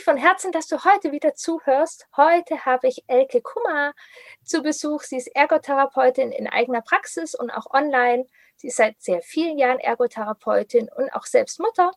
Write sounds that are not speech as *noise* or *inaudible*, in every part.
mich von Herzen, dass du heute wieder zuhörst. Heute habe ich Elke Kummer zu Besuch. Sie ist Ergotherapeutin in eigener Praxis und auch online. Sie ist seit sehr vielen Jahren Ergotherapeutin und auch selbst Mutter.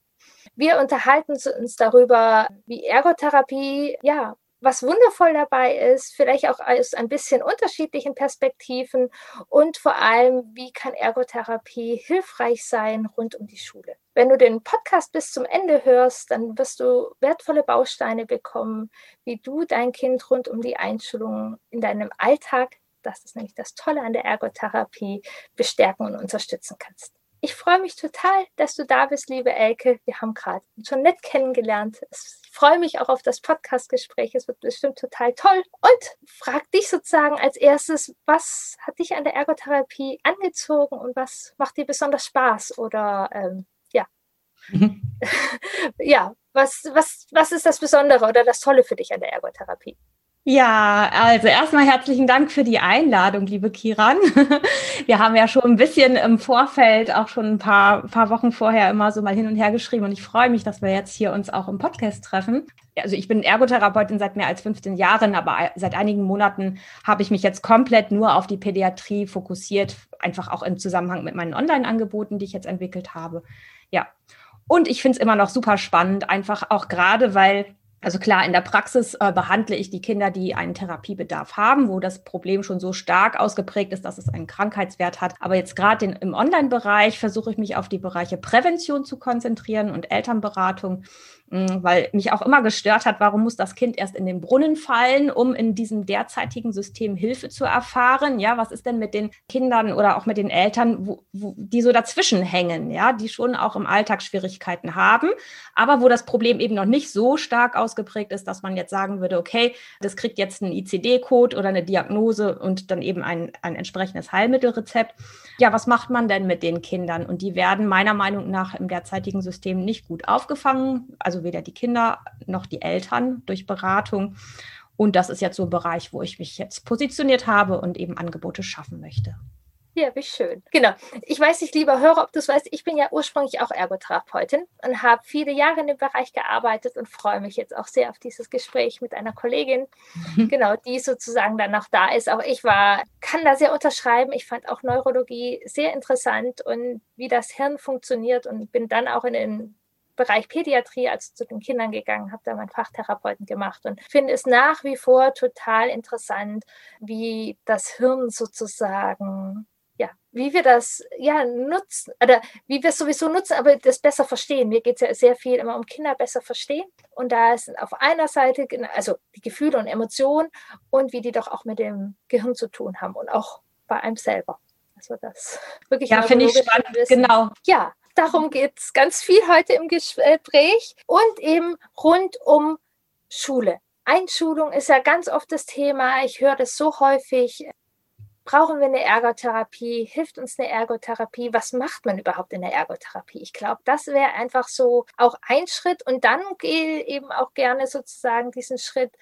Wir unterhalten uns darüber, wie Ergotherapie ja was wundervoll dabei ist, vielleicht auch aus ein bisschen unterschiedlichen Perspektiven und vor allem, wie kann Ergotherapie hilfreich sein rund um die Schule. Wenn du den Podcast bis zum Ende hörst, dann wirst du wertvolle Bausteine bekommen, wie du dein Kind rund um die Einschulung in deinem Alltag, das ist nämlich das Tolle an der Ergotherapie, bestärken und unterstützen kannst. Ich freue mich total, dass du da bist, liebe Elke. Wir haben gerade schon nett kennengelernt. Ich freue mich auch auf das Podcast-Gespräch. Es wird bestimmt total toll. Und frag dich sozusagen als erstes, was hat dich an der Ergotherapie angezogen und was macht dir besonders Spaß? Oder ähm, mhm. *laughs* ja, was, was, was ist das Besondere oder das Tolle für dich an der Ergotherapie? Ja, also erstmal herzlichen Dank für die Einladung, liebe Kiran. *laughs* Wir haben ja schon ein bisschen im Vorfeld, auch schon ein paar, paar Wochen vorher immer so mal hin und her geschrieben und ich freue mich, dass wir jetzt hier uns auch im Podcast treffen. Also ich bin Ergotherapeutin seit mehr als 15 Jahren, aber seit einigen Monaten habe ich mich jetzt komplett nur auf die Pädiatrie fokussiert, einfach auch im Zusammenhang mit meinen Online-Angeboten, die ich jetzt entwickelt habe. Ja. Und ich finde es immer noch super spannend, einfach auch gerade, weil also klar, in der Praxis äh, behandle ich die Kinder, die einen Therapiebedarf haben, wo das Problem schon so stark ausgeprägt ist, dass es einen Krankheitswert hat. Aber jetzt gerade im Online-Bereich versuche ich mich auf die Bereiche Prävention zu konzentrieren und Elternberatung. Mm, weil mich auch immer gestört hat, warum muss das Kind erst in den Brunnen fallen, um in diesem derzeitigen System Hilfe zu erfahren? Ja, was ist denn mit den Kindern oder auch mit den Eltern, wo, wo, die so dazwischen hängen, ja, die schon auch im Alltag Schwierigkeiten haben, aber wo das Problem eben noch nicht so stark ausgeprägt ist, dass man jetzt sagen würde, okay, das kriegt jetzt einen ICD-Code oder eine Diagnose und dann eben ein, ein entsprechendes Heilmittelrezept. Ja, was macht man denn mit den Kindern? Und die werden meiner Meinung nach im derzeitigen System nicht gut aufgefangen. Also weder die Kinder noch die Eltern durch Beratung. Und das ist jetzt so ein Bereich, wo ich mich jetzt positioniert habe und eben Angebote schaffen möchte. Ja, wie schön. Genau. Ich weiß nicht, lieber Hörer, ob du es weißt, ich bin ja ursprünglich auch Ergotherapeutin und habe viele Jahre in dem Bereich gearbeitet und freue mich jetzt auch sehr auf dieses Gespräch mit einer Kollegin, *laughs* genau, die sozusagen dann noch da ist. Auch ich war, kann da sehr unterschreiben. Ich fand auch Neurologie sehr interessant und wie das Hirn funktioniert und bin dann auch in den Bereich Pädiatrie, also zu den Kindern gegangen, habe da meinen Fachtherapeuten gemacht und finde es nach wie vor total interessant, wie das Hirn sozusagen ja, wie wir das ja nutzen oder wie wir es sowieso nutzen, aber das besser verstehen. Mir geht es ja sehr viel immer um Kinder besser verstehen. Und da ist auf einer Seite, also die Gefühle und Emotionen und wie die doch auch mit dem Gehirn zu tun haben und auch bei einem selber. Also das wirklich. Ja, finde ich spannend, wissen. genau. Ja, Darum geht es ganz viel heute im Gespräch und eben rund um Schule. Einschulung ist ja ganz oft das Thema. Ich höre das so häufig. Brauchen wir eine Ergotherapie? Hilft uns eine Ergotherapie? Was macht man überhaupt in der Ergotherapie? Ich glaube, das wäre einfach so auch ein Schritt. Und dann gehe eben auch gerne sozusagen diesen Schritt,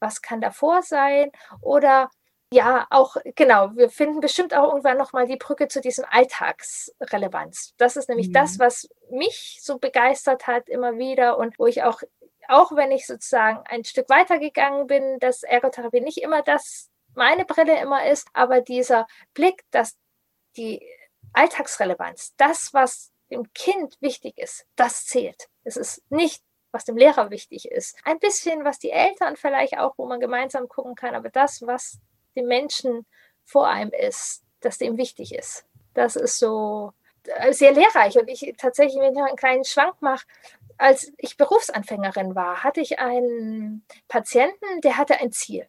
was kann davor sein? Oder ja, auch genau. Wir finden bestimmt auch irgendwann nochmal die Brücke zu diesem Alltagsrelevanz. Das ist nämlich mhm. das, was mich so begeistert hat immer wieder und wo ich auch, auch wenn ich sozusagen ein Stück weitergegangen bin, dass Ergotherapie nicht immer das meine Brille immer ist, aber dieser Blick, dass die Alltagsrelevanz, das, was dem Kind wichtig ist, das zählt. Es ist nicht was dem Lehrer wichtig ist. Ein bisschen, was die Eltern vielleicht auch, wo man gemeinsam gucken kann, aber das, was dem Menschen vor einem ist, das dem wichtig ist. Das ist so äh, sehr lehrreich. Und ich tatsächlich, wenn ich noch einen kleinen Schwank mache, als ich Berufsanfängerin war, hatte ich einen Patienten, der hatte ein Ziel.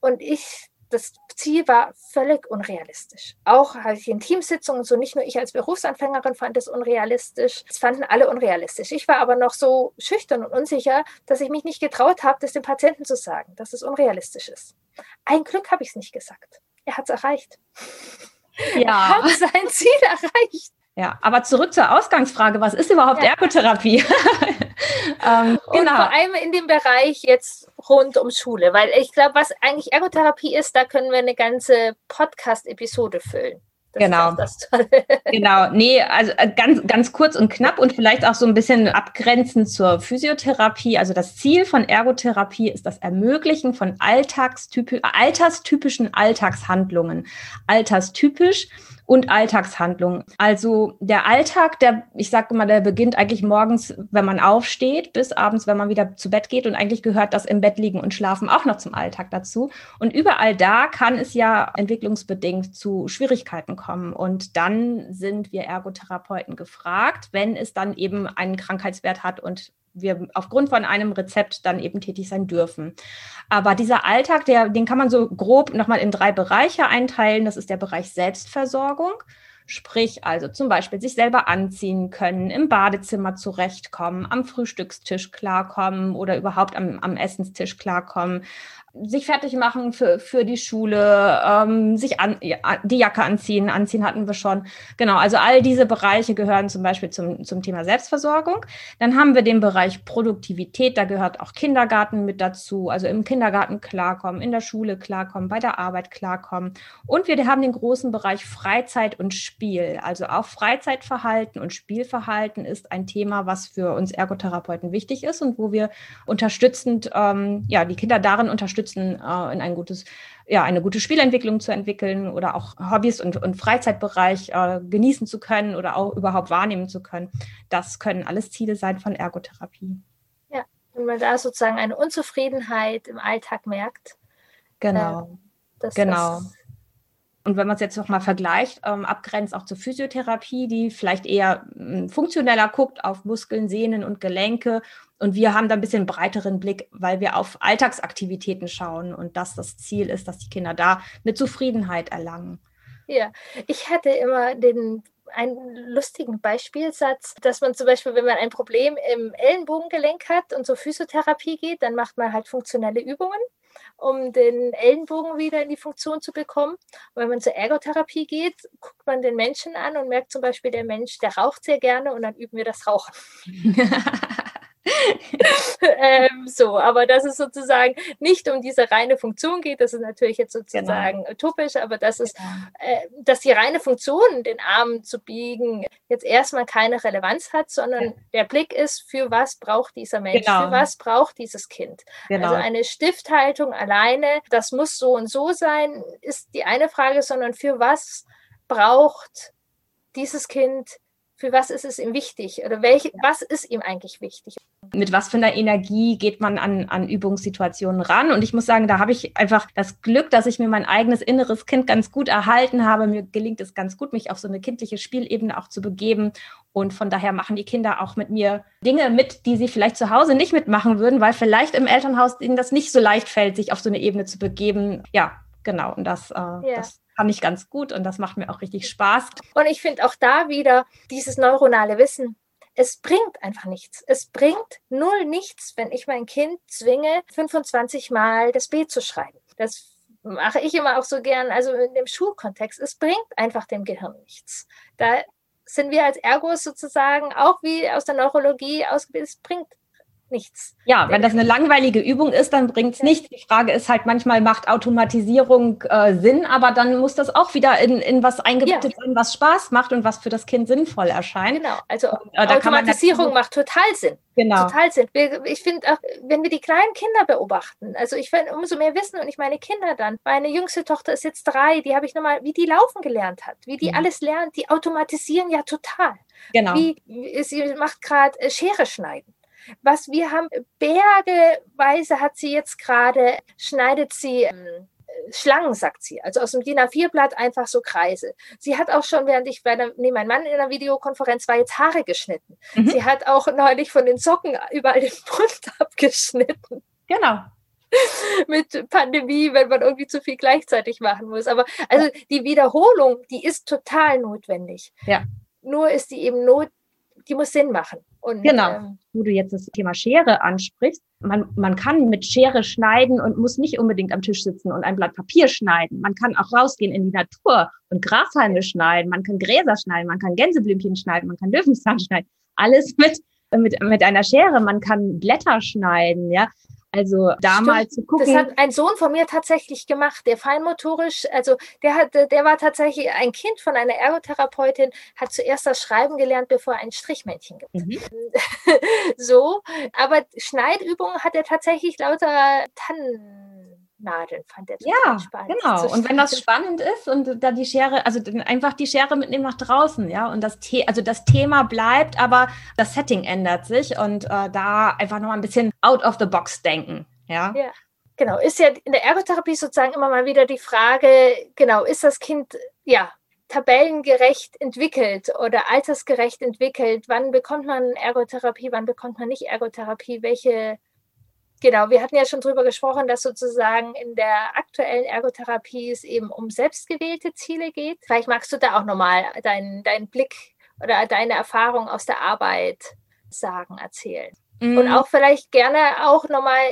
Und ich, das Ziel war völlig unrealistisch. Auch hatte ich in Teamsitzungen, so nicht nur ich als Berufsanfängerin fand es unrealistisch, es fanden alle unrealistisch. Ich war aber noch so schüchtern und unsicher, dass ich mich nicht getraut habe, das dem Patienten zu sagen, dass es unrealistisch ist. Ein Glück habe ich es nicht gesagt. Er hat es erreicht. Ja. Er *laughs* hat sein Ziel erreicht. Ja, aber zurück zur Ausgangsfrage, was ist überhaupt ja. Ergotherapie? *laughs* ähm, und genau. vor allem in dem Bereich jetzt rund um Schule, weil ich glaube, was eigentlich Ergotherapie ist, da können wir eine ganze Podcast-Episode füllen. Das genau. das *laughs* genau. Nee, also äh, ganz, ganz kurz und knapp und vielleicht auch so ein bisschen abgrenzend zur Physiotherapie. Also das Ziel von Ergotherapie ist das Ermöglichen von alltagstypi alterstypischen Alltagshandlungen. Alterstypisch und Alltagshandlungen. Also der Alltag, der, ich sage mal, der beginnt eigentlich morgens, wenn man aufsteht, bis abends, wenn man wieder zu Bett geht. Und eigentlich gehört das im Bett liegen und schlafen auch noch zum Alltag dazu. Und überall da kann es ja entwicklungsbedingt zu Schwierigkeiten kommen. Und dann sind wir Ergotherapeuten gefragt, wenn es dann eben einen Krankheitswert hat und wir aufgrund von einem Rezept dann eben tätig sein dürfen. Aber dieser Alltag, der, den kann man so grob nochmal in drei Bereiche einteilen. Das ist der Bereich Selbstversorgung. Sprich, also zum Beispiel sich selber anziehen können, im Badezimmer zurechtkommen, am Frühstückstisch klarkommen oder überhaupt am, am Essenstisch klarkommen, sich fertig machen für, für die Schule, ähm, sich an, ja, die Jacke anziehen, anziehen hatten wir schon. Genau, also all diese Bereiche gehören zum Beispiel zum, zum Thema Selbstversorgung. Dann haben wir den Bereich Produktivität, da gehört auch Kindergarten mit dazu, also im Kindergarten klarkommen, in der Schule klarkommen, bei der Arbeit klarkommen. Und wir haben den großen Bereich Freizeit und Spiel. Also auch Freizeitverhalten und Spielverhalten ist ein Thema, was für uns Ergotherapeuten wichtig ist und wo wir unterstützend, ähm, ja, die Kinder darin unterstützen, unterstützen, äh, in ein gutes, ja, eine gute Spielentwicklung zu entwickeln oder auch Hobbys und, und Freizeitbereich äh, genießen zu können oder auch überhaupt wahrnehmen zu können. Das können alles Ziele sein von Ergotherapie. Ja, wenn man da sozusagen eine Unzufriedenheit im Alltag merkt. Genau. Äh, das, genau. Das und wenn man es jetzt nochmal vergleicht, ähm, abgrenzt auch zur Physiotherapie, die vielleicht eher äh, funktioneller guckt auf Muskeln, Sehnen und Gelenke. Und wir haben da ein bisschen breiteren Blick, weil wir auf Alltagsaktivitäten schauen und dass das Ziel ist, dass die Kinder da eine Zufriedenheit erlangen. Ja, ich hatte immer den einen lustigen Beispielsatz, dass man zum Beispiel, wenn man ein Problem im Ellenbogengelenk hat und zur Physiotherapie geht, dann macht man halt funktionelle Übungen um den Ellenbogen wieder in die Funktion zu bekommen. Und wenn man zur Ergotherapie geht, guckt man den Menschen an und merkt zum Beispiel, der Mensch, der raucht sehr gerne und dann üben wir das Rauchen. *laughs* *laughs* ähm, so, aber dass es sozusagen nicht um diese reine Funktion geht, das ist natürlich jetzt sozusagen genau. utopisch, aber dass es, genau. äh, dass die reine Funktion, den Arm zu biegen, jetzt erstmal keine Relevanz hat, sondern ja. der Blick ist, für was braucht dieser Mensch, genau. für was braucht dieses Kind. Genau. Also eine Stifthaltung alleine, das muss so und so sein, ist die eine Frage, sondern für was braucht dieses Kind für was ist es ihm wichtig oder welche, was ist ihm eigentlich wichtig? Mit was für einer Energie geht man an, an Übungssituationen ran? Und ich muss sagen, da habe ich einfach das Glück, dass ich mir mein eigenes inneres Kind ganz gut erhalten habe. Mir gelingt es ganz gut, mich auf so eine kindliche Spielebene auch zu begeben. Und von daher machen die Kinder auch mit mir Dinge mit, die sie vielleicht zu Hause nicht mitmachen würden, weil vielleicht im Elternhaus ihnen das nicht so leicht fällt, sich auf so eine Ebene zu begeben. Ja, genau. Und das, äh, ja. das kann ich ganz gut und das macht mir auch richtig Spaß. Und ich finde auch da wieder dieses neuronale Wissen. Es bringt einfach nichts. Es bringt null nichts, wenn ich mein Kind zwinge, 25 Mal das B zu schreiben. Das mache ich immer auch so gern, also in dem Schulkontext. Es bringt einfach dem Gehirn nichts. Da sind wir als Ergos sozusagen auch wie aus der Neurologie ausgebildet. Es bringt nichts. Ja, wenn das eine langweilige Übung ist, dann bringt es nichts. Die Frage ist halt, manchmal macht Automatisierung äh, Sinn, aber dann muss das auch wieder in, in was eingebettet ja. sein, was Spaß macht und was für das Kind sinnvoll erscheint. Genau, also und, äh, Automatisierung macht total Sinn. Genau. Total Sinn. Ich finde auch, wenn wir die kleinen Kinder beobachten, also ich will umso mehr wissen und ich meine Kinder dann. Meine jüngste Tochter ist jetzt drei, die habe ich nochmal, wie die laufen gelernt hat, wie die mhm. alles lernt, die automatisieren ja total. Genau. Wie, sie macht gerade äh, Schere schneiden was wir haben, bergeweise hat sie jetzt gerade, schneidet sie ähm, Schlangen, sagt sie. Also aus dem DIN A4-Blatt einfach so Kreise. Sie hat auch schon, während ich bei der, nee, mein Mann in der Videokonferenz war, jetzt Haare geschnitten. Mhm. Sie hat auch neulich von den Socken überall den Mund *laughs* abgeschnitten. Genau. Mit Pandemie, wenn man irgendwie zu viel gleichzeitig machen muss. Aber also die Wiederholung, die ist total notwendig. Ja. Nur ist die eben not, die muss Sinn machen. Und, genau. Ähm, wo du jetzt das Thema Schere ansprichst. Man, man kann mit Schere schneiden und muss nicht unbedingt am Tisch sitzen und ein Blatt Papier schneiden. Man kann auch rausgehen in die Natur und Grashalme schneiden. Man kann Gräser schneiden. Man kann Gänseblümchen schneiden. Man kann Löwenzahn schneiden. Alles mit, mit, mit einer Schere. Man kann Blätter schneiden, ja. Also da Stimmt. mal zu gucken. Das hat ein Sohn von mir tatsächlich gemacht, der feinmotorisch, also der hat, der war tatsächlich ein Kind von einer Ergotherapeutin, hat zuerst das Schreiben gelernt, bevor er ein Strichmännchen gemacht mhm. *laughs* so, aber Schneidübungen hat er tatsächlich lauter Tannen Nadeln fand er ja, spannend. Genau. Und wenn das spannend ist und da die Schere, also einfach die Schere mitnehmen nach draußen, ja, und das, The also das Thema bleibt, aber das Setting ändert sich und äh, da einfach nochmal ein bisschen out of the box denken, ja. Ja. Genau, ist ja in der Ergotherapie sozusagen immer mal wieder die Frage, genau, ist das Kind, ja, tabellengerecht entwickelt oder altersgerecht entwickelt? Wann bekommt man Ergotherapie, wann bekommt man nicht Ergotherapie? Welche Genau, wir hatten ja schon darüber gesprochen, dass sozusagen in der aktuellen Ergotherapie es eben um selbstgewählte Ziele geht. Vielleicht magst du da auch nochmal deinen, deinen Blick oder deine Erfahrung aus der Arbeit sagen, erzählen. Mhm. Und auch vielleicht gerne auch nochmal,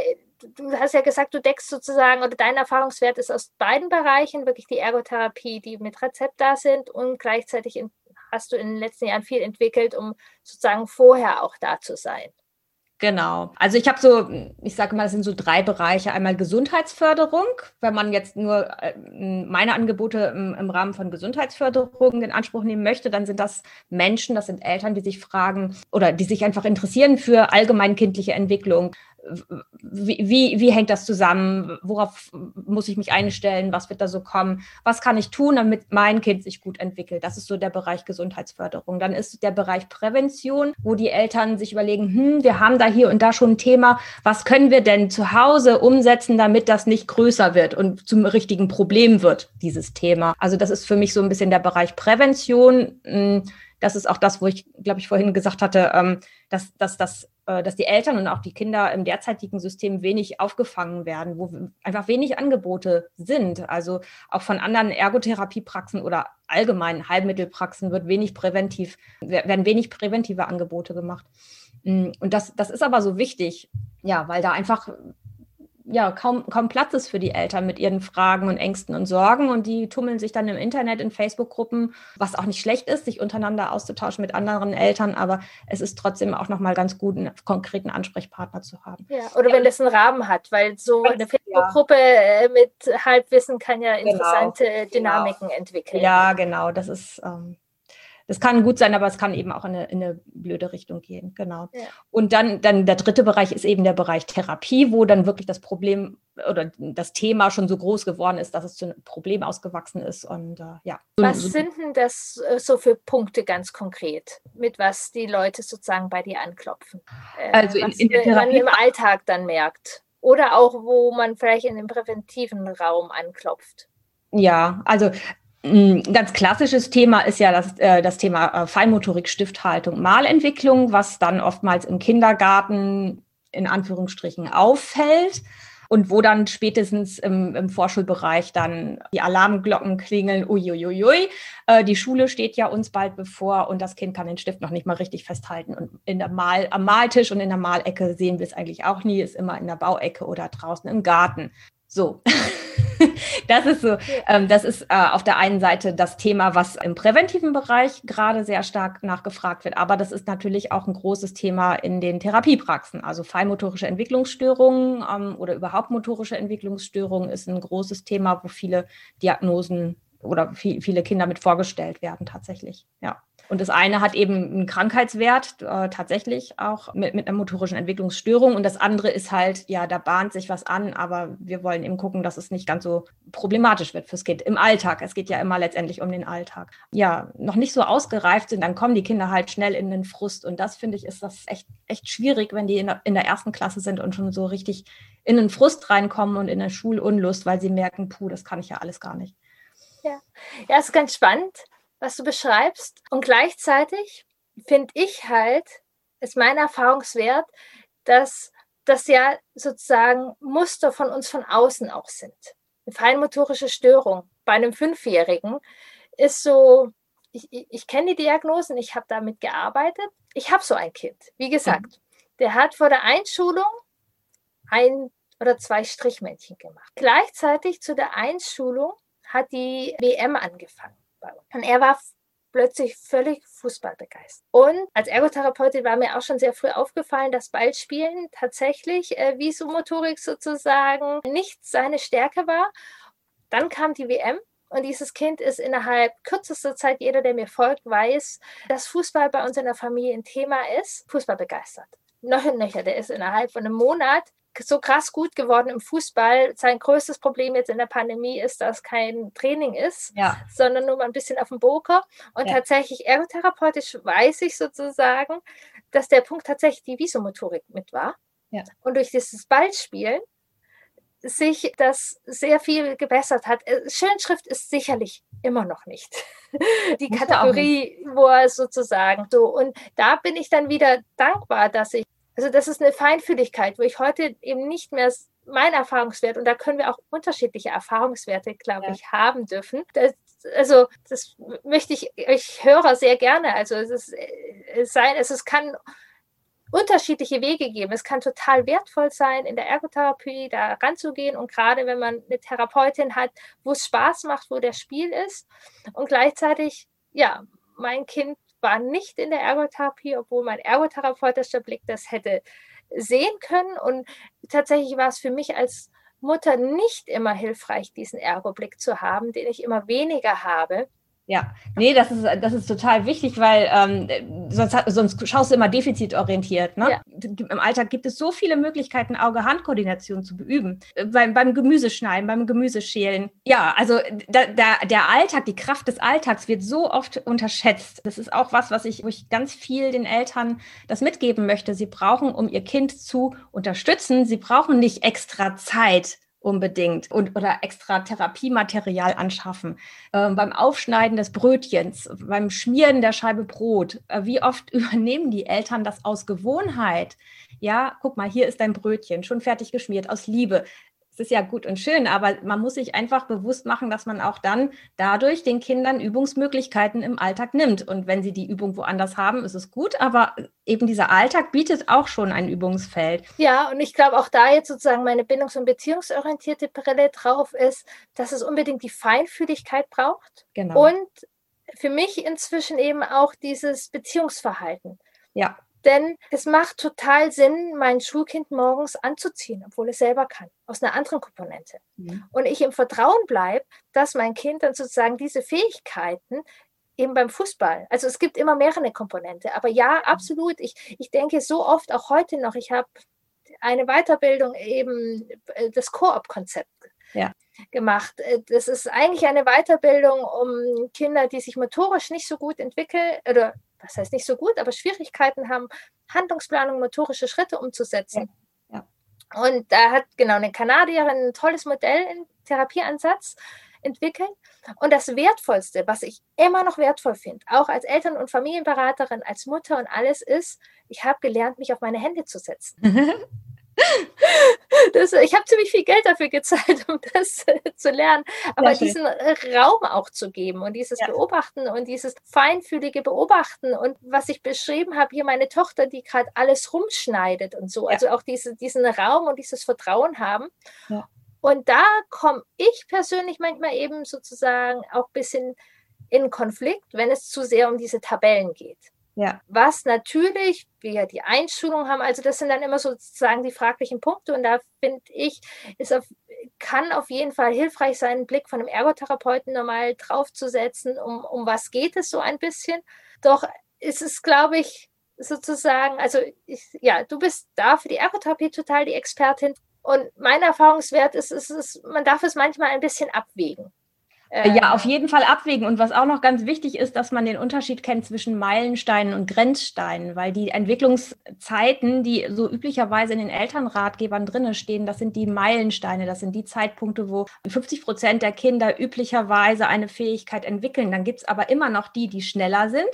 du hast ja gesagt, du deckst sozusagen oder dein Erfahrungswert ist aus beiden Bereichen, wirklich die Ergotherapie, die mit Rezept da sind und gleichzeitig in, hast du in den letzten Jahren viel entwickelt, um sozusagen vorher auch da zu sein. Genau. Also ich habe so, ich sage mal, das sind so drei Bereiche. Einmal Gesundheitsförderung, wenn man jetzt nur äh, meine Angebote im, im, Rahmen von Gesundheitsförderung in Anspruch nehmen möchte, dann sind das Menschen, das sind Eltern, die sich fragen oder die sich einfach interessieren für allgemeinkindliche Entwicklung wie, wie, wie hängt das zusammen? Worauf muss ich mich einstellen? Was wird da so kommen? Was kann ich tun, damit mein Kind sich gut entwickelt? Das ist so der Bereich Gesundheitsförderung. Dann ist der Bereich Prävention, wo die Eltern sich überlegen, hm, wir haben da hier und da schon ein Thema. Was können wir denn zu Hause umsetzen, damit das nicht größer wird und zum richtigen Problem wird, dieses Thema? Also das ist für mich so ein bisschen der Bereich Prävention. Hm, das ist auch das, wo ich, glaube ich, vorhin gesagt hatte, ähm, dass, dass, äh, dass die Eltern und auch die Kinder im derzeitigen System wenig aufgefangen werden, wo einfach wenig Angebote sind. Also auch von anderen Ergotherapiepraxen oder allgemeinen Heilmittelpraxen wird wenig präventiv, werden wenig präventive Angebote gemacht. Mm, und das, das ist aber so wichtig, ja, weil da einfach ja, kaum, kaum Platz ist für die Eltern mit ihren Fragen und Ängsten und Sorgen. Und die tummeln sich dann im Internet, in Facebook-Gruppen, was auch nicht schlecht ist, sich untereinander auszutauschen mit anderen Eltern. Aber es ist trotzdem auch nochmal ganz gut, einen konkreten Ansprechpartner zu haben. Ja, oder ja. wenn das einen Rahmen hat, weil so eine Facebook-Gruppe ja. Äh, mit Halbwissen kann ja genau, interessante genau. Dynamiken genau. entwickeln. Ja, genau. Das ist. Ähm, das kann gut sein, aber es kann eben auch in eine, in eine blöde Richtung gehen. Genau. Ja. Und dann, dann der dritte Bereich ist eben der Bereich Therapie, wo dann wirklich das Problem oder das Thema schon so groß geworden ist, dass es zu einem Problem ausgewachsen ist. Und äh, ja. Was sind denn das äh, so für Punkte ganz konkret, mit was die Leute sozusagen bei dir anklopfen? Äh, also in, in der Therapie man im Alltag dann merkt. Oder auch, wo man vielleicht in dem präventiven Raum anklopft. Ja, also ein ganz klassisches Thema ist ja das, äh, das Thema äh, Feinmotorik, Stifthaltung, Malentwicklung, was dann oftmals im Kindergarten in Anführungsstrichen auffällt und wo dann spätestens im, im Vorschulbereich dann die Alarmglocken klingeln, uiuiui, äh, die Schule steht ja uns bald bevor und das Kind kann den Stift noch nicht mal richtig festhalten. Und in der Mal, am Maltisch und in der Malecke sehen wir es eigentlich auch nie, ist immer in der Bauecke oder draußen im Garten. So. *laughs* *laughs* das ist so, ähm, das ist äh, auf der einen Seite das Thema, was im präventiven Bereich gerade sehr stark nachgefragt wird. Aber das ist natürlich auch ein großes Thema in den Therapiepraxen. Also feinmotorische Entwicklungsstörungen ähm, oder überhaupt motorische Entwicklungsstörungen ist ein großes Thema, wo viele Diagnosen oder viel, viele Kinder mit vorgestellt werden tatsächlich. Ja. Und das eine hat eben einen Krankheitswert, äh, tatsächlich auch mit, mit einer motorischen Entwicklungsstörung. Und das andere ist halt, ja, da bahnt sich was an, aber wir wollen eben gucken, dass es nicht ganz so problematisch wird fürs Kind im Alltag. Es geht ja immer letztendlich um den Alltag. Ja, noch nicht so ausgereift sind, dann kommen die Kinder halt schnell in den Frust. Und das finde ich, ist das echt, echt schwierig, wenn die in der, in der ersten Klasse sind und schon so richtig in den Frust reinkommen und in der Schulunlust, weil sie merken, puh, das kann ich ja alles gar nicht. Ja, ja ist ganz spannend was du beschreibst. Und gleichzeitig finde ich halt, ist mein Erfahrungswert, dass das ja sozusagen Muster von uns von außen auch sind. Eine feinmotorische Störung bei einem Fünfjährigen ist so, ich, ich kenne die Diagnosen, ich habe damit gearbeitet. Ich habe so ein Kind, wie gesagt, der hat vor der Einschulung ein oder zwei Strichmännchen gemacht. Gleichzeitig zu der Einschulung hat die WM angefangen uns. Und er war plötzlich völlig Fußball begeistert. Und als Ergotherapeutin war mir auch schon sehr früh aufgefallen, dass Ballspielen tatsächlich äh, Visumotorik sozusagen nicht seine Stärke war. Dann kam die WM und dieses Kind ist innerhalb kürzester Zeit, jeder, der mir folgt, weiß, dass Fußball bei uns in der Familie ein Thema ist, Fußball begeistert. Noch ein Nöcher, der ist innerhalb von einem Monat so krass gut geworden im Fußball. Sein größtes Problem jetzt in der Pandemie ist, dass kein Training ist, ja. sondern nur mal ein bisschen auf dem Boker. Und ja. tatsächlich ergotherapeutisch weiß ich sozusagen, dass der Punkt tatsächlich die Visomotorik mit war. Ja. Und durch dieses Ballspielen sich das sehr viel gebessert hat. Äh, Schönschrift ist sicherlich immer noch nicht *laughs* die Kategorie, wo er sozusagen so. Und da bin ich dann wieder dankbar, dass ich also das ist eine Feinfühligkeit, wo ich heute eben nicht mehr mein Erfahrungswert, und da können wir auch unterschiedliche Erfahrungswerte, glaube ja. ich, haben dürfen. Das, also das möchte ich euch Hörer sehr gerne. Also es ist äh, sein, also es kann unterschiedliche Wege geben. Es kann total wertvoll sein, in der Ergotherapie da ranzugehen und gerade wenn man eine Therapeutin hat, wo es Spaß macht, wo der Spiel ist und gleichzeitig, ja, mein Kind war nicht in der Ergotherapie, obwohl mein ergotherapeutischer Blick das hätte sehen können. Und tatsächlich war es für mich als Mutter nicht immer hilfreich, diesen Ergoblick zu haben, den ich immer weniger habe. Ja, nee, das ist, das ist total wichtig, weil ähm, sonst, sonst schaust du immer defizitorientiert. Ne? Ja. Im Alltag gibt es so viele Möglichkeiten, Auge-Hand-Koordination zu beüben. Äh, beim, beim Gemüseschneiden, beim Gemüseschälen. Ja, also da, da, der Alltag, die Kraft des Alltags wird so oft unterschätzt. Das ist auch was, was ich, wo ich ganz viel den Eltern das mitgeben möchte. Sie brauchen, um ihr Kind zu unterstützen, sie brauchen nicht extra Zeit unbedingt und oder extra Therapiematerial anschaffen. Ähm, beim Aufschneiden des Brötchens, beim Schmieren der Scheibe Brot. Äh, wie oft *laughs* übernehmen die Eltern das aus Gewohnheit? Ja, guck mal, hier ist dein Brötchen, schon fertig geschmiert, aus Liebe ist ja gut und schön, aber man muss sich einfach bewusst machen, dass man auch dann dadurch den Kindern Übungsmöglichkeiten im Alltag nimmt. Und wenn sie die Übung woanders haben, ist es gut, aber eben dieser Alltag bietet auch schon ein Übungsfeld. Ja, und ich glaube auch da jetzt sozusagen meine bindungs- und beziehungsorientierte Brille drauf ist, dass es unbedingt die Feinfühligkeit braucht. Genau. Und für mich inzwischen eben auch dieses Beziehungsverhalten. Ja. Denn es macht total Sinn, mein Schulkind morgens anzuziehen, obwohl es selber kann, aus einer anderen Komponente. Mhm. Und ich im Vertrauen bleibe, dass mein Kind dann sozusagen diese Fähigkeiten eben beim Fußball, also es gibt immer mehrere Komponente, aber ja, mhm. absolut. Ich, ich denke so oft, auch heute noch, ich habe eine Weiterbildung eben äh, das Koop-Konzept ja. gemacht. Äh, das ist eigentlich eine Weiterbildung um Kinder, die sich motorisch nicht so gut entwickeln oder was heißt nicht so gut, aber Schwierigkeiten haben, Handlungsplanung, motorische Schritte umzusetzen. Ja. Ja. Und da hat genau eine Kanadierin ein tolles Modell im Therapieansatz entwickelt. Und das Wertvollste, was ich immer noch wertvoll finde, auch als Eltern- und Familienberaterin, als Mutter und alles, ist, ich habe gelernt, mich auf meine Hände zu setzen. *laughs* Das, ich habe ziemlich viel Geld dafür gezahlt, *laughs* um das äh, zu lernen. Aber diesen Raum auch zu geben und dieses ja. Beobachten und dieses feinfühlige Beobachten und was ich beschrieben habe, hier meine Tochter, die gerade alles rumschneidet und so. Ja. Also auch diese, diesen Raum und dieses Vertrauen haben. Ja. Und da komme ich persönlich manchmal eben sozusagen auch ein bisschen in Konflikt, wenn es zu sehr um diese Tabellen geht. Ja. Was natürlich wir die Einschulung haben, also das sind dann immer sozusagen die fraglichen Punkte und da finde ich, ist auf, kann auf jeden Fall hilfreich sein, einen Blick von einem Ergotherapeuten nochmal draufzusetzen, um, um was geht es so ein bisschen. Doch ist es, glaube ich, sozusagen, also ich, ja, du bist da für die Ergotherapie total die Expertin und mein Erfahrungswert ist, ist, ist, man darf es manchmal ein bisschen abwägen. Äh, ja, auf jeden Fall abwägen. Und was auch noch ganz wichtig ist, dass man den Unterschied kennt zwischen Meilensteinen und Grenzsteinen, weil die Entwicklungszeiten, die so üblicherweise in den Elternratgebern drinne stehen, das sind die Meilensteine, das sind die Zeitpunkte, wo 50 Prozent der Kinder üblicherweise eine Fähigkeit entwickeln. Dann gibt es aber immer noch die, die schneller sind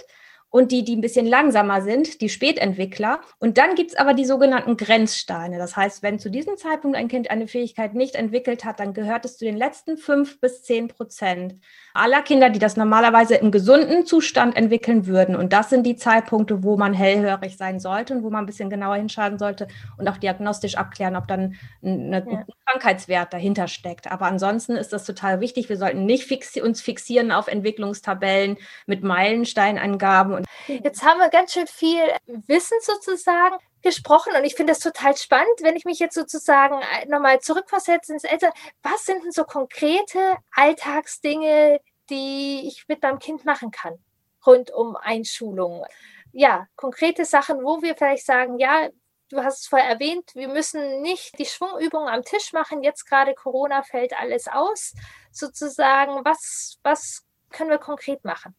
und die, die ein bisschen langsamer sind, die Spätentwickler. Und dann gibt es aber die sogenannten Grenzsteine. Das heißt, wenn zu diesem Zeitpunkt ein Kind eine Fähigkeit nicht entwickelt hat, dann gehört es zu den letzten fünf bis zehn Prozent aller Kinder, die das normalerweise im gesunden Zustand entwickeln würden. Und das sind die Zeitpunkte, wo man hellhörig sein sollte und wo man ein bisschen genauer hinschauen sollte und auch diagnostisch abklären, ob dann eine ja Krankheitswert dahinter steckt. Aber ansonsten ist das total wichtig. Wir sollten nicht fixi uns fixieren auf Entwicklungstabellen mit Meilensteinangaben. Jetzt haben wir ganz schön viel Wissen sozusagen gesprochen und ich finde das total spannend, wenn ich mich jetzt sozusagen äh, nochmal zurückversetze ins Alter. Was sind denn so konkrete Alltagsdinge, die ich mit meinem Kind machen kann rund um Einschulung? Ja, konkrete Sachen, wo wir vielleicht sagen, ja, du hast es vorher erwähnt, wir müssen nicht die Schwungübungen am Tisch machen. Jetzt gerade Corona fällt alles aus. Sozusagen, was, was können wir konkret machen?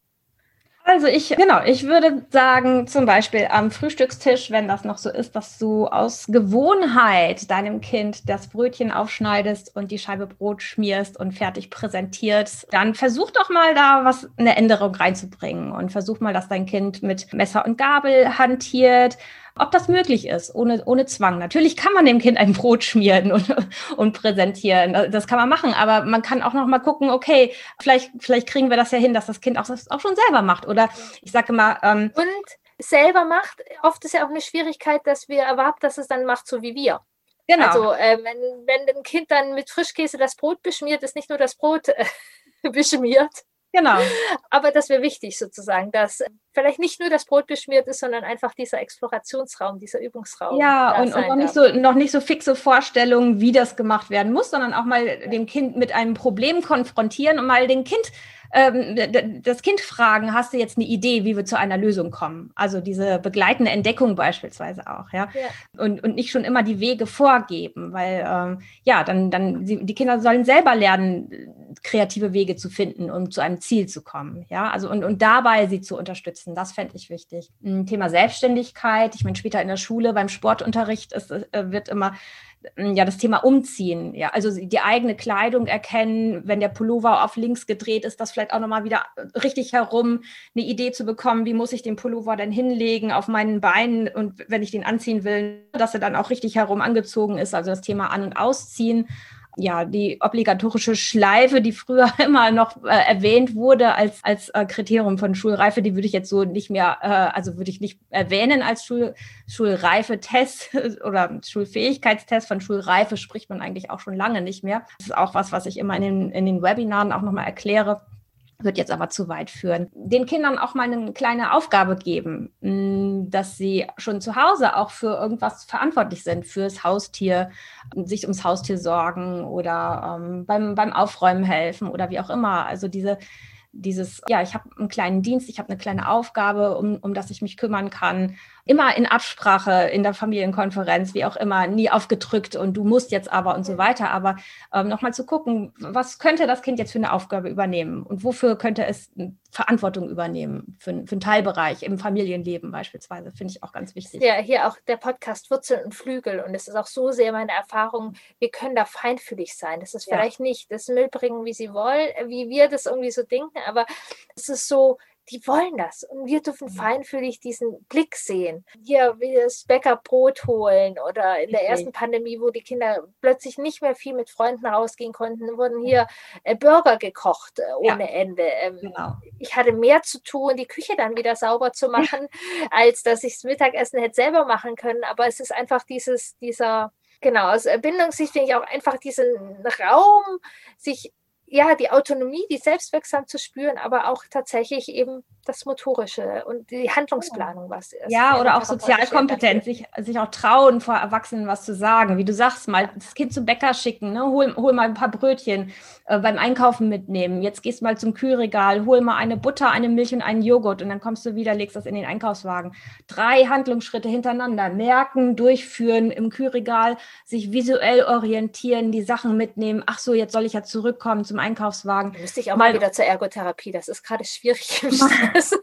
Also ich, genau, ich würde sagen, zum Beispiel am Frühstückstisch, wenn das noch so ist, dass du aus Gewohnheit deinem Kind das Brötchen aufschneidest und die Scheibe Brot schmierst und fertig präsentierst, dann versuch doch mal da was, eine Änderung reinzubringen und versuch mal, dass dein Kind mit Messer und Gabel hantiert ob das möglich ist, ohne, ohne Zwang. Natürlich kann man dem Kind ein Brot schmieren und, *laughs* und präsentieren. Das kann man machen, aber man kann auch noch mal gucken, okay, vielleicht, vielleicht kriegen wir das ja hin, dass das Kind auch das auch schon selber macht. Oder ich sage mal. Ähm, und selber macht, oft ist ja auch eine Schwierigkeit, dass wir erwarten, dass es dann macht, so wie wir. Genau. Also äh, wenn, wenn ein Kind dann mit Frischkäse das Brot beschmiert, ist nicht nur das Brot äh, *laughs* beschmiert, Genau. Aber das wäre wichtig sozusagen, dass vielleicht nicht nur das Brot beschmiert ist, sondern einfach dieser Explorationsraum, dieser Übungsraum. Ja, und, und noch, nicht so, noch nicht so fixe Vorstellungen, wie das gemacht werden muss, sondern auch mal dem Kind mit einem Problem konfrontieren und mal dem Kind ähm, das Kind fragen, hast du jetzt eine Idee, wie wir zu einer Lösung kommen? Also diese begleitende Entdeckung beispielsweise auch, ja. ja. Und, und nicht schon immer die Wege vorgeben, weil ähm, ja, dann, dann die, die Kinder sollen selber lernen, kreative Wege zu finden, um zu einem Ziel zu kommen. Ja, also und, und dabei sie zu unterstützen, das fände ich wichtig. Ein Thema Selbstständigkeit, ich meine, später in der Schule beim Sportunterricht ist, äh, wird immer ja, das Thema Umziehen, ja, also die eigene Kleidung erkennen, wenn der Pullover auf links gedreht ist, das vielleicht auch nochmal wieder richtig herum, eine Idee zu bekommen, wie muss ich den Pullover denn hinlegen auf meinen Beinen und wenn ich den anziehen will, dass er dann auch richtig herum angezogen ist, also das Thema An- und Ausziehen ja, die obligatorische Schleife, die früher *laughs* immer noch äh, erwähnt wurde als, als äh, Kriterium von Schulreife, die würde ich jetzt so nicht mehr, äh, also würde ich nicht erwähnen als Schul, Schulreife-Test *laughs* oder Schulfähigkeitstest. Von Schulreife spricht man eigentlich auch schon lange nicht mehr. Das ist auch was, was ich immer in den, in den Webinaren auch nochmal erkläre wird jetzt aber zu weit führen. Den Kindern auch mal eine kleine Aufgabe geben, mm, dass sie schon zu Hause auch für irgendwas verantwortlich sind, fürs Haustier, sich ums Haustier sorgen oder ähm, beim, beim Aufräumen helfen oder wie auch immer. Also diese dieses, ja, ich habe einen kleinen Dienst, ich habe eine kleine Aufgabe, um, um das ich mich kümmern kann. Immer in Absprache in der Familienkonferenz, wie auch immer, nie aufgedrückt und du musst jetzt aber und so weiter. Aber ähm, nochmal zu gucken, was könnte das Kind jetzt für eine Aufgabe übernehmen und wofür könnte es Verantwortung übernehmen für, für einen Teilbereich im Familienleben beispielsweise, finde ich auch ganz wichtig. Ja, hier auch der Podcast Wurzeln und Flügel und es ist auch so sehr meine Erfahrung, wir können da feinfühlig sein. Das ist vielleicht ja. nicht das Müll bringen, wie sie wollen, wie wir das irgendwie so denken, aber es ist so, die wollen das. Und wir dürfen feinfühlig diesen Blick sehen. Hier wie das Bäckerbrot holen oder in der ersten Pandemie, wo die Kinder plötzlich nicht mehr viel mit Freunden rausgehen konnten, wurden hier äh, Burger gekocht äh, ohne ja, Ende. Ähm, genau. Ich hatte mehr zu tun, die Küche dann wieder sauber zu machen, *laughs* als dass ich das Mittagessen hätte selber machen können. Aber es ist einfach dieses, dieser, genau, aus Bindungssicht finde ich auch einfach diesen Raum, sich ja, die Autonomie, die selbstwirksam zu spüren, aber auch tatsächlich eben das Motorische und die Handlungsplanung, was ist. Ja, oder auch Sozialkompetenz, sich, sich auch trauen, vor Erwachsenen was zu sagen. Wie du sagst, mal das Kind zum Bäcker schicken, ne? hol, hol mal ein paar Brötchen äh, beim Einkaufen mitnehmen. Jetzt gehst mal zum Kühlregal, hol mal eine Butter, eine Milch und einen Joghurt und dann kommst du wieder, legst das in den Einkaufswagen. Drei Handlungsschritte hintereinander. Merken, durchführen im Kühlregal, sich visuell orientieren, die Sachen mitnehmen. Ach so, jetzt soll ich ja zurückkommen zum Einkaufswagen. Da müsste ich auch mal, mal wieder zur Ergotherapie. Das ist gerade schwierig im *laughs* ist.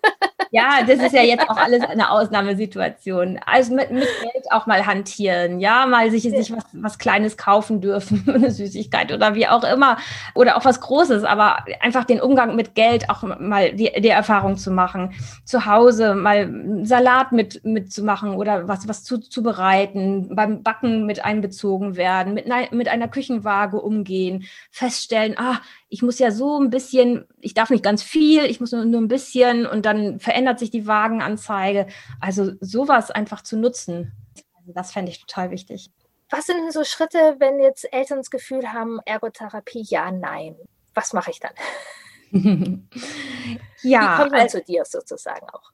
Ja, das ist ja jetzt auch alles eine Ausnahmesituation. Also mit, mit Geld auch mal hantieren, ja, mal sich, sich was, was Kleines kaufen dürfen, *laughs* eine Süßigkeit oder wie auch immer. Oder auch was Großes, aber einfach den Umgang mit Geld auch mal die, die Erfahrung zu machen. Zu Hause mal Salat mit, mitzumachen oder was, was zu, beim Backen mit einbezogen werden, mit, mit einer Küchenwaage umgehen, feststellen, ah, ich muss ja so ein bisschen, ich darf nicht ganz viel, ich muss nur, nur ein bisschen und dann verändert sich die Wagenanzeige. Also sowas einfach zu nutzen, also das fände ich total wichtig. Was sind denn so Schritte, wenn jetzt Eltern das Gefühl haben, Ergotherapie, ja, nein? Was mache ich dann? *laughs* ja, Wie kommt man also, zu dir sozusagen auch?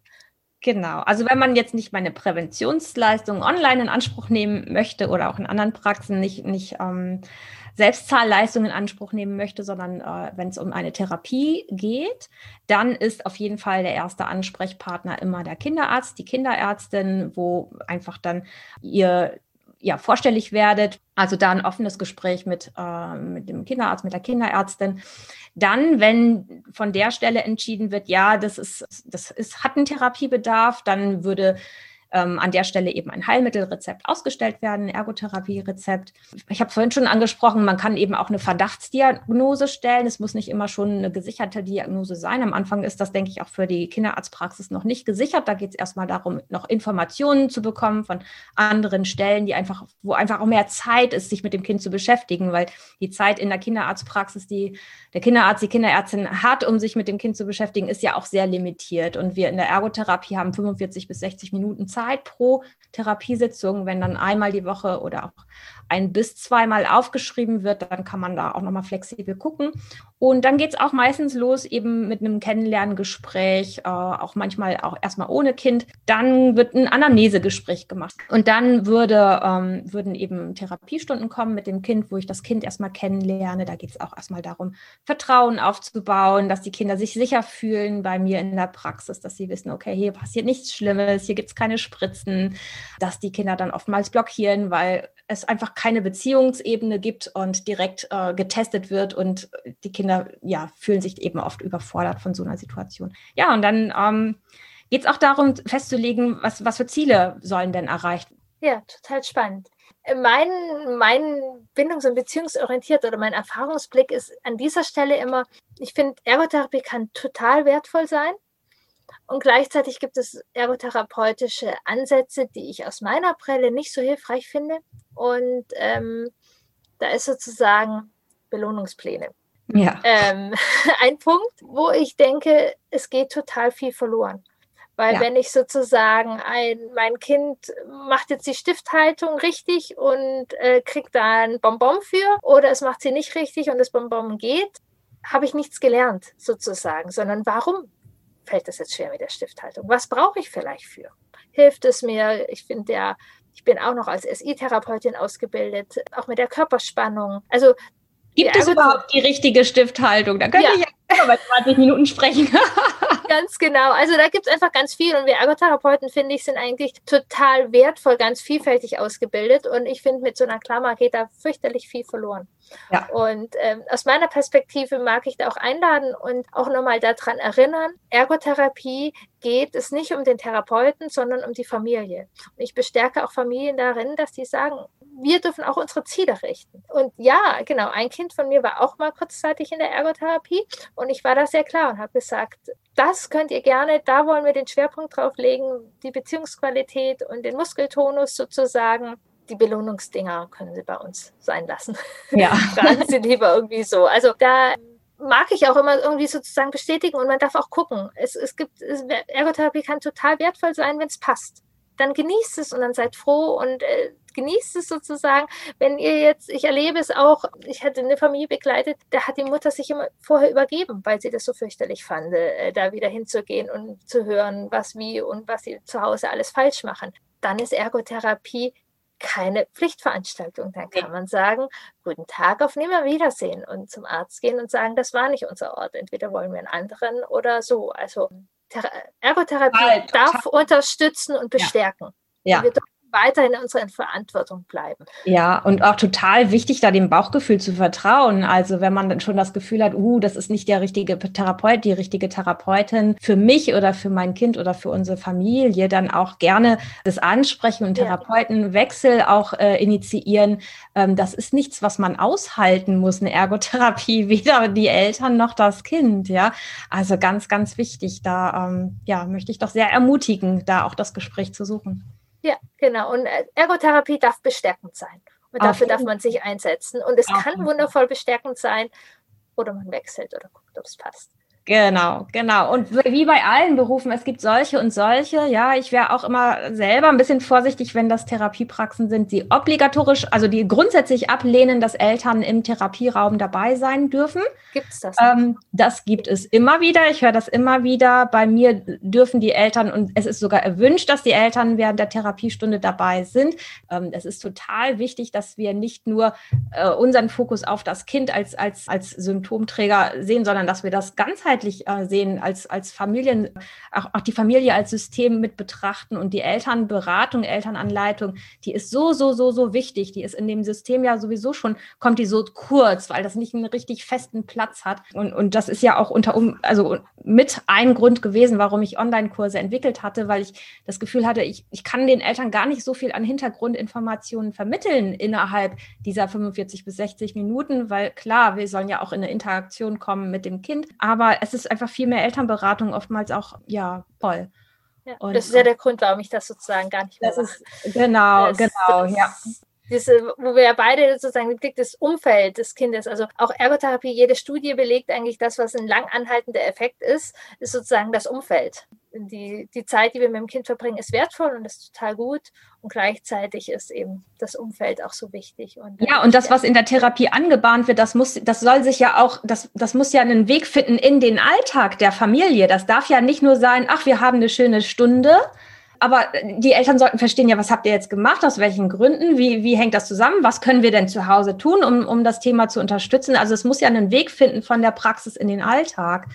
Genau, also wenn man jetzt nicht meine Präventionsleistung online in Anspruch nehmen möchte oder auch in anderen Praxen nicht, nicht ähm, Selbstzahlleistung in Anspruch nehmen möchte, sondern äh, wenn es um eine Therapie geht, dann ist auf jeden Fall der erste Ansprechpartner immer der Kinderarzt, die Kinderärztin, wo einfach dann ihr ja, vorstellig werdet. Also da ein offenes Gespräch mit, äh, mit dem Kinderarzt, mit der Kinderärztin. Dann, wenn von der Stelle entschieden wird, ja, das ist, das ist, hat einen Therapiebedarf, dann würde ähm, an der Stelle eben ein Heilmittelrezept ausgestellt werden, ein Ergotherapierezept. Ich habe vorhin schon angesprochen, man kann eben auch eine Verdachtsdiagnose stellen. Es muss nicht immer schon eine gesicherte Diagnose sein. Am Anfang ist das, denke ich, auch für die Kinderarztpraxis noch nicht gesichert. Da geht es erstmal darum, noch Informationen zu bekommen von anderen Stellen, die einfach, wo einfach auch mehr Zeit ist, sich mit dem Kind zu beschäftigen, weil die Zeit in der Kinderarztpraxis, die der Kinderarzt, die Kinderärztin hat, um sich mit dem Kind zu beschäftigen, ist ja auch sehr limitiert. Und wir in der Ergotherapie haben 45 bis 60 Minuten Zeit Zeit pro Therapiesitzung. Wenn dann einmal die Woche oder auch ein bis zweimal aufgeschrieben wird, dann kann man da auch nochmal flexibel gucken. Und dann geht es auch meistens los eben mit einem Kennenlerngespräch, äh, auch manchmal auch erstmal ohne Kind. Dann wird ein Anamnesegespräch gemacht. Und dann würde, ähm, würden eben Therapiestunden kommen mit dem Kind, wo ich das Kind erstmal kennenlerne. Da geht es auch erstmal darum, Vertrauen aufzubauen, dass die Kinder sich sicher fühlen bei mir in der Praxis, dass sie wissen, okay, hier passiert nichts Schlimmes, hier gibt es keine Spritzen, dass die Kinder dann oftmals blockieren, weil es einfach keine Beziehungsebene gibt und direkt äh, getestet wird und die Kinder ja fühlen sich eben oft überfordert von so einer Situation. Ja, und dann ähm, geht es auch darum festzulegen, was, was für Ziele sollen denn erreicht werden. Ja, total spannend. Mein, mein bindungs- und beziehungsorientiert oder mein Erfahrungsblick ist an dieser Stelle immer, ich finde, Ergotherapie kann total wertvoll sein. Und gleichzeitig gibt es ergotherapeutische Ansätze, die ich aus meiner Brille nicht so hilfreich finde. Und ähm, da ist sozusagen Belohnungspläne. Ja. Ähm, *laughs* ein Punkt, wo ich denke, es geht total viel verloren. Weil ja. wenn ich sozusagen ein, mein Kind macht jetzt die Stifthaltung richtig und äh, kriegt da ein Bonbon für oder es macht sie nicht richtig und das Bonbon geht, habe ich nichts gelernt sozusagen, sondern warum fällt es jetzt schwer mit der Stifthaltung? Was brauche ich vielleicht für? Hilft es mir? Ich finde ja, ich bin auch noch als SI-Therapeutin ausgebildet, auch mit der Körperspannung. Also Gibt es überhaupt die richtige Stifthaltung? Da könnte ja. ich ja über 20 Minuten sprechen. *laughs* ganz genau. Also da gibt es einfach ganz viel. Und wir Ergotherapeuten, finde ich, sind eigentlich total wertvoll, ganz vielfältig ausgebildet. Und ich finde, mit so einer Klammer geht da fürchterlich viel verloren. Ja. Und ähm, aus meiner Perspektive mag ich da auch einladen und auch nochmal daran erinnern, Ergotherapie geht es nicht um den Therapeuten, sondern um die Familie. Und ich bestärke auch Familien darin, dass die sagen, wir dürfen auch unsere Ziele richten. Und ja, genau, ein Kind von mir war auch mal kurzzeitig in der Ergotherapie und ich war da sehr klar und habe gesagt, das könnt ihr gerne, da wollen wir den Schwerpunkt drauf legen, die Beziehungsqualität und den Muskeltonus sozusagen. Die Belohnungsdinger können Sie bei uns sein lassen. Ja. *laughs* Fragen Sie lieber irgendwie so. Also da mag ich auch immer irgendwie sozusagen bestätigen und man darf auch gucken. Es, es gibt, Ergotherapie kann total wertvoll sein, wenn es passt. Dann genießt es und dann seid froh und äh, genießt es sozusagen. Wenn ihr jetzt, ich erlebe es auch, ich hatte eine Familie begleitet, da hat die Mutter sich immer vorher übergeben, weil sie das so fürchterlich fand, äh, da wieder hinzugehen und zu hören, was wie und was sie zu Hause alles falsch machen. Dann ist Ergotherapie keine Pflichtveranstaltung. Dann kann man sagen, guten Tag, auf Nimmerwiedersehen und zum Arzt gehen und sagen, das war nicht unser Ort. Entweder wollen wir einen anderen oder so. Also Ergotherapie darf unterstützen und bestärken. Ja. Wir weiterhin in unserer Verantwortung bleiben. Ja, und auch total wichtig, da dem Bauchgefühl zu vertrauen. Also wenn man dann schon das Gefühl hat, uh, das ist nicht der richtige Therapeut, die richtige Therapeutin für mich oder für mein Kind oder für unsere Familie, dann auch gerne das Ansprechen und Therapeutenwechsel auch äh, initiieren. Ähm, das ist nichts, was man aushalten muss, eine Ergotherapie, *laughs* weder die Eltern noch das Kind. Ja, also ganz, ganz wichtig. Da ähm, ja, möchte ich doch sehr ermutigen, da auch das Gespräch zu suchen. Ja, genau. Und äh, Ergotherapie darf bestärkend sein. Und dafür darf man sich einsetzen. Und es kann wundervoll bestärkend sein. Oder man wechselt oder guckt, ob es passt. Genau, genau. Und wie bei allen Berufen, es gibt solche und solche. Ja, ich wäre auch immer selber ein bisschen vorsichtig, wenn das Therapiepraxen sind, die obligatorisch, also die grundsätzlich ablehnen, dass Eltern im Therapieraum dabei sein dürfen. Gibt es das? Ähm, das gibt es immer wieder. Ich höre das immer wieder. Bei mir dürfen die Eltern, und es ist sogar erwünscht, dass die Eltern während der Therapiestunde dabei sind. Ähm, es ist total wichtig, dass wir nicht nur äh, unseren Fokus auf das Kind als, als, als Symptomträger sehen, sondern dass wir das ganzheitlich ganzheitlich äh, sehen, als, als Familien, auch, auch die Familie als System mit betrachten und die Elternberatung, Elternanleitung, die ist so, so, so, so wichtig. Die ist in dem System ja sowieso schon, kommt die so kurz, weil das nicht einen richtig festen Platz hat. Und, und das ist ja auch unter, also mit ein Grund gewesen, warum ich Online-Kurse entwickelt hatte, weil ich das Gefühl hatte, ich, ich kann den Eltern gar nicht so viel an Hintergrundinformationen vermitteln innerhalb dieser 45 bis 60 Minuten, weil klar, wir sollen ja auch in eine Interaktion kommen mit dem Kind, aber es ist einfach viel mehr Elternberatung, oftmals auch, ja, voll. Ja, und, das ist ja der Grund, warum ich das sozusagen gar nicht mehr das mache. Ist, genau, das, genau, das, ja. Diese, wo wir ja beide sozusagen den Blick des Umfelds des Kindes, also auch Ergotherapie, jede Studie belegt eigentlich das, was ein lang anhaltender Effekt ist, ist sozusagen das Umfeld die, die Zeit, die wir mit dem Kind verbringen, ist wertvoll und ist total gut. Und gleichzeitig ist eben das Umfeld auch so wichtig. Und ja, und das, was in der Therapie angebahnt wird, das muss, das soll sich ja auch, das, das muss ja einen Weg finden in den Alltag der Familie. Das darf ja nicht nur sein, ach, wir haben eine schöne Stunde, aber die Eltern sollten verstehen, ja, was habt ihr jetzt gemacht, aus welchen Gründen, wie, wie hängt das zusammen, was können wir denn zu Hause tun, um, um das Thema zu unterstützen. Also es muss ja einen Weg finden von der Praxis in den Alltag.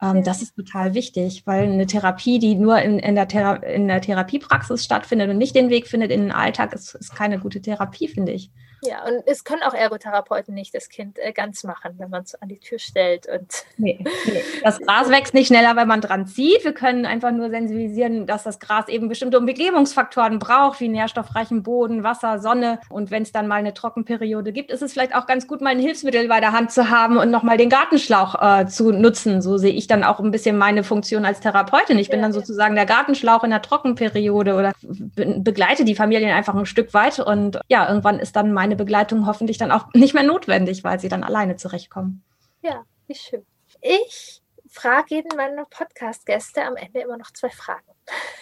Ähm, das ist total wichtig, weil eine Therapie, die nur in, in, der, Thera in der Therapiepraxis stattfindet und nicht den Weg findet in den Alltag, ist, ist keine gute Therapie, finde ich. Ja, und es können auch Ergotherapeuten nicht das Kind äh, ganz machen, wenn man es an die Tür stellt. Und nee, nee. Das Gras wächst nicht schneller, wenn man dran zieht. Wir können einfach nur sensibilisieren, dass das Gras eben bestimmte Umbeklebungsfaktoren braucht, wie nährstoffreichen Boden, Wasser, Sonne. Und wenn es dann mal eine Trockenperiode gibt, ist es vielleicht auch ganz gut, mal ein Hilfsmittel bei der Hand zu haben und nochmal den Gartenschlauch äh, zu nutzen. So sehe ich dann auch ein bisschen meine Funktion als Therapeutin. Ich bin ja, dann sozusagen der Gartenschlauch in der Trockenperiode oder be begleite die Familien einfach ein Stück weit. Und ja, irgendwann ist dann mein meine Begleitung hoffentlich dann auch nicht mehr notwendig, weil sie dann alleine zurechtkommen. Ja, wie schön. Ich frage jeden meiner Podcast-Gäste am Ende immer noch zwei Fragen.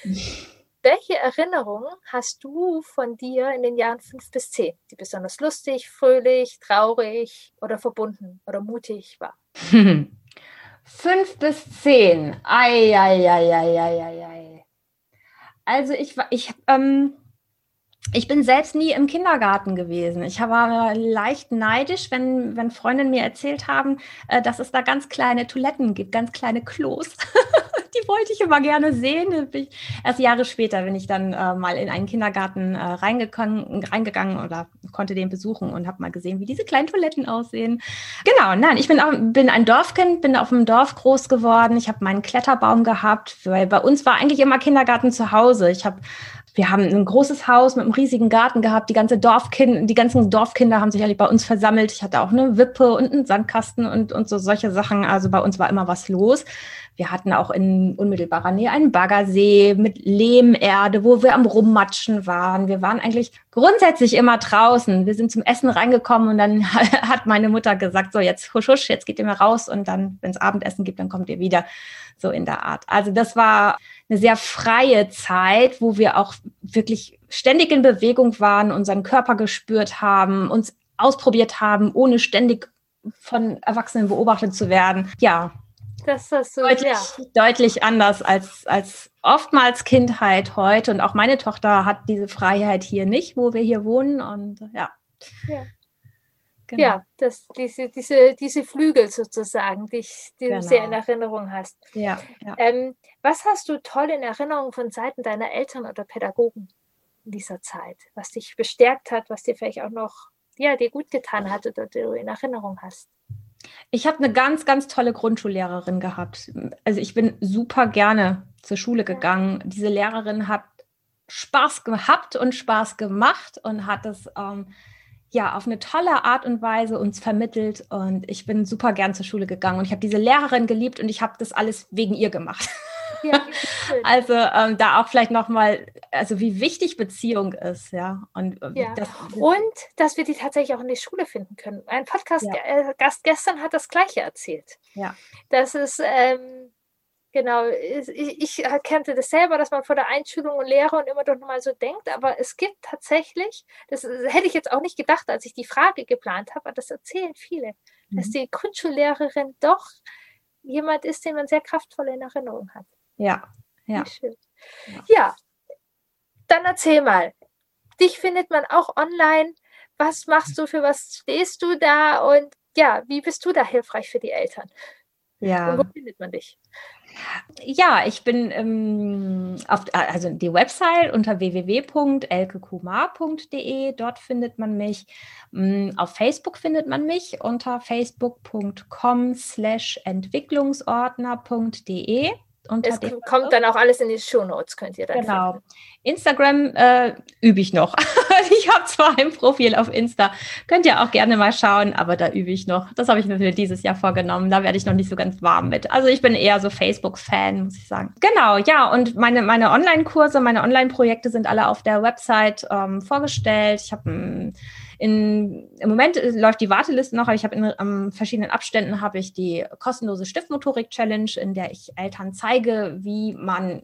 *laughs* Welche Erinnerungen hast du von dir in den Jahren fünf bis zehn, die besonders lustig, fröhlich, traurig oder verbunden oder mutig war? *laughs* fünf bis zehn. Ei, ei, ei, ei, ei, ei, ei. Also ich war, ich, ähm, ich bin selbst nie im Kindergarten gewesen. Ich war leicht neidisch, wenn, wenn Freundinnen mir erzählt haben, äh, dass es da ganz kleine Toiletten gibt, ganz kleine Klos. *laughs* Die wollte ich immer gerne sehen. Erst Jahre später bin ich dann äh, mal in einen Kindergarten äh, reingegangen, oder konnte den besuchen und habe mal gesehen, wie diese kleinen Toiletten aussehen. Genau, nein, ich bin, auch, bin ein Dorfkind, bin auf dem Dorf groß geworden. Ich habe meinen Kletterbaum gehabt, weil bei uns war eigentlich immer Kindergarten zu Hause. Ich habe wir haben ein großes Haus mit einem riesigen Garten gehabt. Die ganze Dorfkind, die ganzen Dorfkinder haben sich eigentlich bei uns versammelt. Ich hatte auch eine Wippe und einen Sandkasten und, und so solche Sachen. Also bei uns war immer was los. Wir hatten auch in unmittelbarer Nähe einen Baggersee mit Lehmerde, wo wir am Rummatschen waren. Wir waren eigentlich grundsätzlich immer draußen. Wir sind zum Essen reingekommen und dann *laughs* hat meine Mutter gesagt, so jetzt husch, husch, jetzt geht ihr mal raus und dann, wenn es Abendessen gibt, dann kommt ihr wieder. So in der Art. Also das war eine sehr freie Zeit, wo wir auch wirklich ständig in Bewegung waren, unseren Körper gespürt haben, uns ausprobiert haben, ohne ständig von Erwachsenen beobachtet zu werden. Ja. Das ist so, deutlich, ja. deutlich anders als, als oftmals Kindheit heute. Und auch meine Tochter hat diese Freiheit hier nicht, wo wir hier wohnen. Und ja. ja. Genau. Ja, das, diese, diese, diese Flügel sozusagen, die, die genau. du sehr in Erinnerung hast. Ja, ja. Ähm, was hast du toll in Erinnerung von Seiten deiner Eltern oder Pädagogen in dieser Zeit, was dich bestärkt hat, was dir vielleicht auch noch, ja, dir gut getan hat oder du in Erinnerung hast? Ich habe eine ganz, ganz tolle Grundschullehrerin gehabt. Also ich bin super gerne zur Schule gegangen. Diese Lehrerin hat Spaß gehabt und Spaß gemacht und hat es ähm, ja, auf eine tolle Art und Weise uns vermittelt und ich bin super gern zur Schule gegangen und ich habe diese Lehrerin geliebt und ich habe das alles wegen ihr gemacht. Ja, *laughs* also ähm, da auch vielleicht nochmal also wie wichtig Beziehung ist, ja. Und, äh, ja. Das, und dass wir die tatsächlich auch in die Schule finden können. Ein Podcast-Gast ja. gestern hat das Gleiche erzählt. Ja. Das ist, ähm, genau, ich, ich erkannte das selber, dass man vor der Einschulung und Lehre und immer doch nochmal so denkt, aber es gibt tatsächlich, das hätte ich jetzt auch nicht gedacht, als ich die Frage geplant habe, aber das erzählen viele, mhm. dass die Grundschullehrerin doch jemand ist, den man sehr kraftvoll in Erinnerung hat. Ja, ja. Ja. ja, dann erzähl mal. Dich findet man auch online. Was machst du, für was stehst du da und ja, wie bist du da hilfreich für die Eltern? Ja. Und wo findet man dich? Ja, ich bin ähm, auf also die Website unter www.elkekumar.de. Dort findet man mich. Ähm, auf Facebook findet man mich unter facebook.com slash entwicklungsordner.de. Es kommt dann auch alles in die Show Notes, könnt ihr dann. Genau. Finden. Instagram äh, übe ich noch. *laughs* ich habe zwar ein Profil auf Insta, könnt ihr auch gerne mal schauen, aber da übe ich noch. Das habe ich mir für dieses Jahr vorgenommen. Da werde ich noch nicht so ganz warm mit. Also ich bin eher so Facebook-Fan, muss ich sagen. Genau, ja, und meine, meine Online-Kurse, meine Online-Projekte sind alle auf der Website ähm, vorgestellt. Ich habe ein in, Im Moment läuft die Warteliste noch, aber ich habe in um, verschiedenen Abständen habe ich die kostenlose Stiftmotorik-Challenge, in der ich Eltern zeige, wie man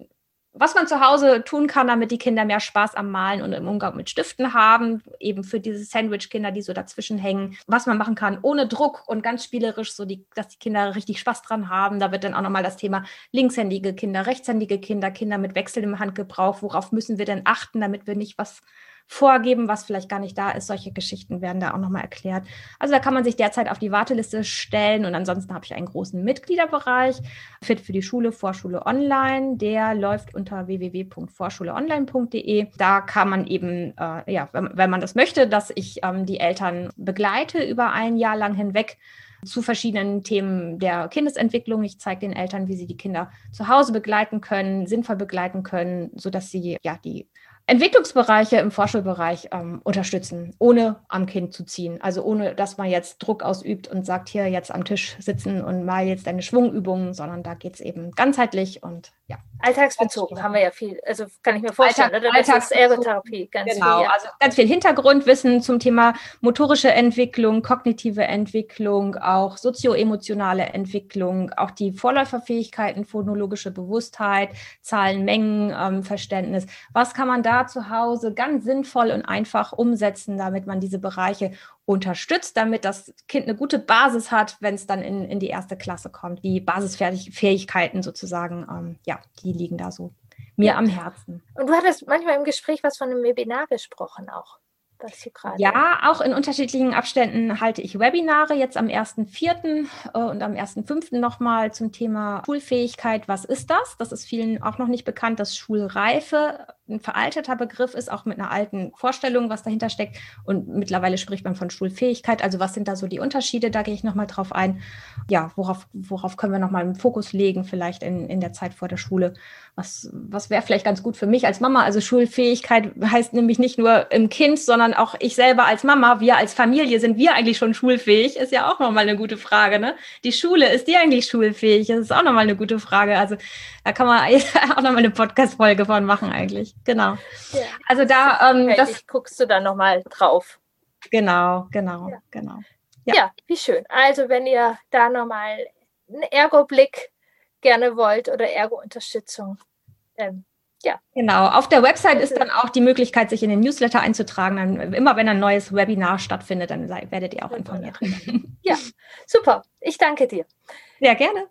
was man zu Hause tun kann, damit die Kinder mehr Spaß am Malen und im Umgang mit Stiften haben, eben für diese Sandwich-Kinder, die so dazwischen hängen, was man machen kann ohne Druck und ganz spielerisch, so die, dass die Kinder richtig Spaß dran haben. Da wird dann auch nochmal das Thema linkshändige Kinder, rechtshändige Kinder, Kinder mit wechselndem Handgebrauch, worauf müssen wir denn achten, damit wir nicht was vorgeben, was vielleicht gar nicht da ist. Solche Geschichten werden da auch nochmal erklärt. Also da kann man sich derzeit auf die Warteliste stellen und ansonsten habe ich einen großen Mitgliederbereich, Fit für die Schule, Vorschule Online. Der läuft unter www.vorschuleonline.de. Da kann man eben, äh, ja, wenn, wenn, man das möchte, dass ich ähm, die Eltern begleite über ein Jahr lang hinweg zu verschiedenen Themen der Kindesentwicklung. Ich zeige den Eltern, wie sie die Kinder zu Hause begleiten können, sinnvoll begleiten können, sodass sie ja die Entwicklungsbereiche im Vorschulbereich ähm, unterstützen, ohne am Kind zu ziehen. Also ohne, dass man jetzt Druck ausübt und sagt, hier jetzt am Tisch sitzen und mal jetzt deine Schwungübungen, sondern da geht es eben ganzheitlich und ja. Alltagsbezogen haben wir ja viel, also kann ich mir vorstellen, Alltag, oder? Das Alltags ist Ergotherapie, ganz genau, viel. Ja. also ganz viel Hintergrundwissen zum Thema motorische Entwicklung, kognitive Entwicklung, auch sozioemotionale Entwicklung, auch die Vorläuferfähigkeiten, phonologische Bewusstheit, Zahlen, Mengen, ähm, Verständnis. Was kann man da zu Hause ganz sinnvoll und einfach umsetzen, damit man diese Bereiche unterstützt, damit das Kind eine gute Basis hat, wenn es dann in, in die erste Klasse kommt. Die Basisfähigkeiten sozusagen, ähm, ja, die liegen da so mir ja. am Herzen. Und du hattest manchmal im Gespräch was von einem Webinar gesprochen auch. Ja, auch in unterschiedlichen Abständen halte ich Webinare, jetzt am 1.4. Äh, und am 1.5. nochmal zum Thema Schulfähigkeit. Was ist das? Das ist vielen auch noch nicht bekannt, dass Schulreife ein veralteter Begriff ist, auch mit einer alten Vorstellung, was dahinter steckt. Und mittlerweile spricht man von Schulfähigkeit. Also was sind da so die Unterschiede? Da gehe ich nochmal drauf ein. Ja, worauf, worauf können wir nochmal einen Fokus legen, vielleicht in, in der Zeit vor der Schule? Was, was wäre vielleicht ganz gut für mich als Mama? Also Schulfähigkeit heißt nämlich nicht nur im Kind, sondern auch ich selber als Mama, wir als Familie, sind wir eigentlich schon schulfähig? Ist ja auch nochmal eine gute Frage. Ne? Die Schule, ist die eigentlich schulfähig? Das ist auch nochmal eine gute Frage. Also da kann man *laughs* auch nochmal eine Podcast-Folge von machen eigentlich. Genau. Ja. Also da, ähm, okay, das guckst du dann nochmal drauf. Genau, genau, ja. genau. Ja. ja. wie schön. Also wenn ihr da nochmal einen Ergo-Blick gerne wollt oder Ergo-Unterstützung, ähm, ja. Genau. Auf der Website ist dann auch die Möglichkeit, sich in den Newsletter einzutragen. Dann, immer wenn ein neues Webinar stattfindet, dann werdet ihr auch informiert. Ja, super. Ich danke dir. Sehr gerne.